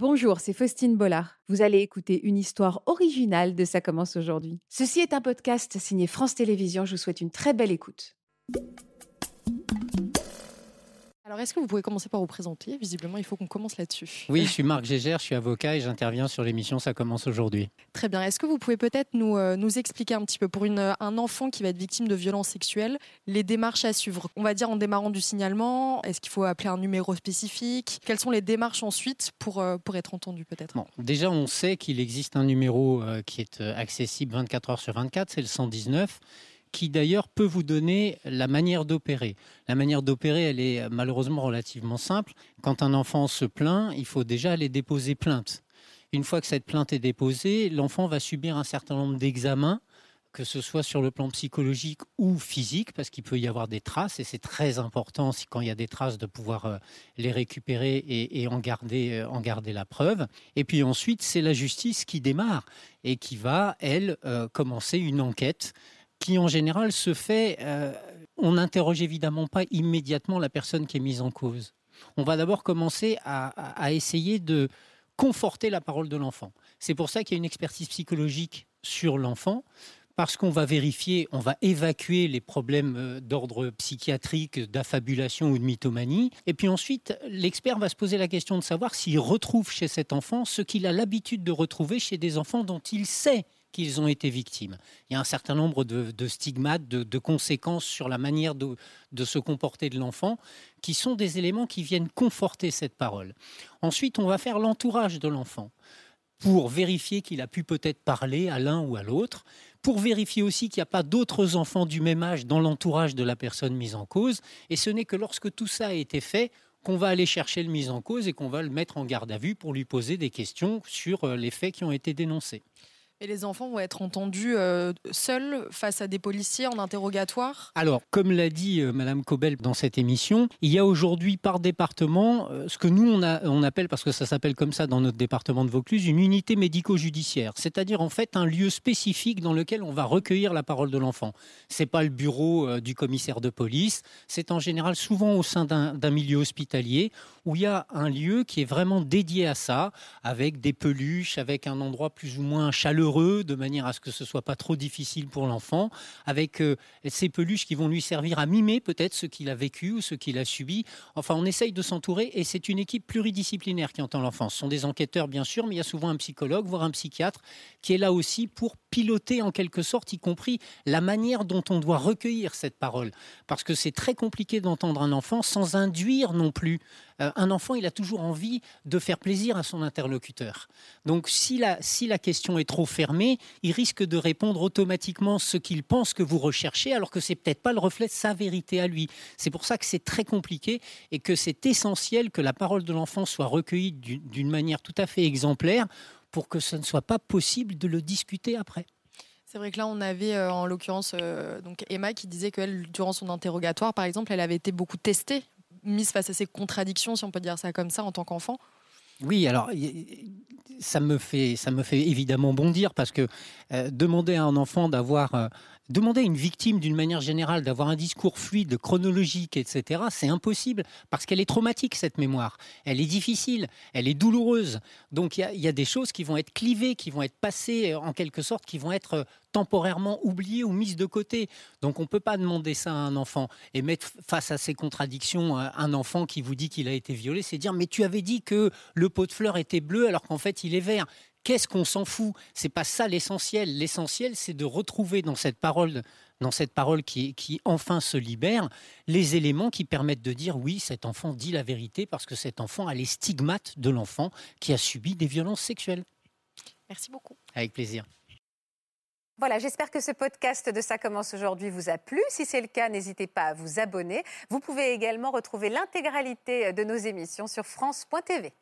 Bonjour, c'est Faustine Bollard. Vous allez écouter une histoire originale de Ça commence aujourd'hui. Ceci est un podcast signé France Télévisions. Je vous souhaite une très belle écoute. Alors, est-ce que vous pouvez commencer par vous présenter? Visiblement, il faut qu'on commence là-dessus. Oui, je suis Marc Gégère, je suis avocat et j'interviens sur l'émission Ça commence aujourd'hui. Très bien. Est-ce que vous pouvez peut-être nous, euh, nous expliquer un petit peu, pour une, un enfant qui va être victime de violences sexuelles, les démarches à suivre? On va dire en démarrant du signalement, est-ce qu'il faut appeler un numéro spécifique? Quelles sont les démarches ensuite pour, euh, pour être entendu peut-être? Bon, Déjà, on sait qu'il existe un numéro euh, qui est accessible 24 heures sur 24, c'est le 119 qui d'ailleurs peut vous donner la manière d'opérer. La manière d'opérer, elle est malheureusement relativement simple. Quand un enfant se plaint, il faut déjà aller déposer plainte. Une fois que cette plainte est déposée, l'enfant va subir un certain nombre d'examens que ce soit sur le plan psychologique ou physique, parce qu'il peut y avoir des traces, et c'est très important quand il y a des traces de pouvoir euh, les récupérer et, en, garder, euh, en garder la preuve. Et puis ensuite, c'est la justice qui démarre et qui va, elle, euh, commencer une enquête qui en général se fait, euh, on n'interroge évidemment pas immédiatement la personne qui est mise en cause. On va d'abord commencer à, essayer de conforter la parole de l'enfant. C'est pour ça qu'il y a une expertise psychologique sur l'enfant, parce qu'on va vérifier, on va évacuer les problèmes euh, d'ordre psychiatrique, d'affabulation ou de mythomanie. Et puis ensuite, l'expert va se poser la question de savoir s'il retrouve chez cet enfant ce qu'il a l'habitude de retrouver chez des enfants dont il sait qu'ils ont été victimes. Il y a un certain nombre de, stigmates, de, conséquences sur la manière de, se comporter de l'enfant, qui sont des éléments qui viennent conforter cette parole. Ensuite, on va faire l'entourage de l'enfant pour vérifier qu'il a pu peut-être parler à l'un ou à l'autre, pour vérifier aussi qu'il n'y a pas d'autres enfants du même âge dans l'entourage de la personne mise en cause. Et ce n'est que lorsque tout ça a été fait qu'on va aller chercher le mise en cause et qu'on va le mettre en garde à vue pour lui poser des questions sur euh, les faits qui ont été dénoncés. Et les enfants vont être entendus euh, seuls face à des policiers en interrogatoire? Alors, comme l'a dit euh, Madame Cobel dans cette émission, il y a aujourd'hui par département euh, ce que nous on, on, appelle, parce que ça s'appelle comme ça dans notre département de Vaucluse, une unité médico-judiciaire, c'est-à-dire en fait un lieu spécifique dans lequel on va recueillir la parole de l'enfant. C'est pas le bureau du commissaire de police, c'est en général souvent au sein d'un milieu hospitalier où il y a un lieu qui est vraiment dédié à ça, avec des peluches, avec un endroit plus ou moins chaleureux de manière à ce que ce soit pas trop difficile pour l'enfant, avec euh, ces peluches qui vont lui servir à mimer peut-être ce qu'il a vécu ou ce qu'il a subi. Enfin, on essaye de s'entourer et c'est une équipe pluridisciplinaire qui entend l'enfant. Ce sont des enquêteurs, bien sûr, mais il y a souvent un psychologue, voire un psychiatre, qui est là aussi pour piloter en quelque sorte, y compris la manière dont on doit recueillir cette parole. Parce que c'est très compliqué d'entendre un enfant sans induire non plus. Euh, un enfant, il a toujours envie de faire plaisir à son interlocuteur. Donc si la, si la question est trop fermée, il risque de répondre automatiquement ce qu'il pense que vous recherchez, alors que c'est peut-être pas le reflet de sa vérité à lui. C'est pour ça que c'est très compliqué et que c'est essentiel que la parole de l'enfant soit recueillie d'une manière tout à fait exemplaire pour que ce ne soit pas possible de le discuter après. C'est vrai que là, on avait euh, en l'occurrence euh, donc Emma qui disait qu'elle, durant son interrogatoire, par exemple, elle avait été beaucoup testée, mise face à ses contradictions, si on peut dire ça comme ça, en tant qu'enfant. Oui, alors ça me fait ça me fait évidemment bondir parce que euh, demander à un enfant d'avoir Demander à une victime, d'une manière générale, d'avoir un discours fluide, chronologique, etc., c'est impossible parce qu'elle est traumatique, cette mémoire. Elle est difficile, elle est douloureuse. Donc il y, a des choses qui vont être clivées, qui vont être passées en quelque sorte, qui vont être temporairement oubliées ou mises de côté. Donc on ne peut pas demander ça à un enfant et mettre face à ces contradictions un enfant qui vous dit qu'il a été violé, c'est dire mais tu avais dit que le pot de fleurs était bleu alors qu'en fait il est vert. Qu'est-ce qu'on s'en fout? C'est pas ça l'essentiel. L'essentiel, c'est de retrouver dans cette parole, dans cette parole qui, qui enfin se libère, les éléments qui permettent de dire oui, cet enfant dit la vérité parce que cet enfant a les stigmates de l'enfant qui a subi des violences sexuelles. Merci beaucoup. Avec plaisir. Voilà, j'espère que ce podcast de Ça commence aujourd'hui vous a plu. Si c'est le cas, n'hésitez pas à vous abonner. Vous pouvez également retrouver l'intégralité de nos émissions sur France.tv.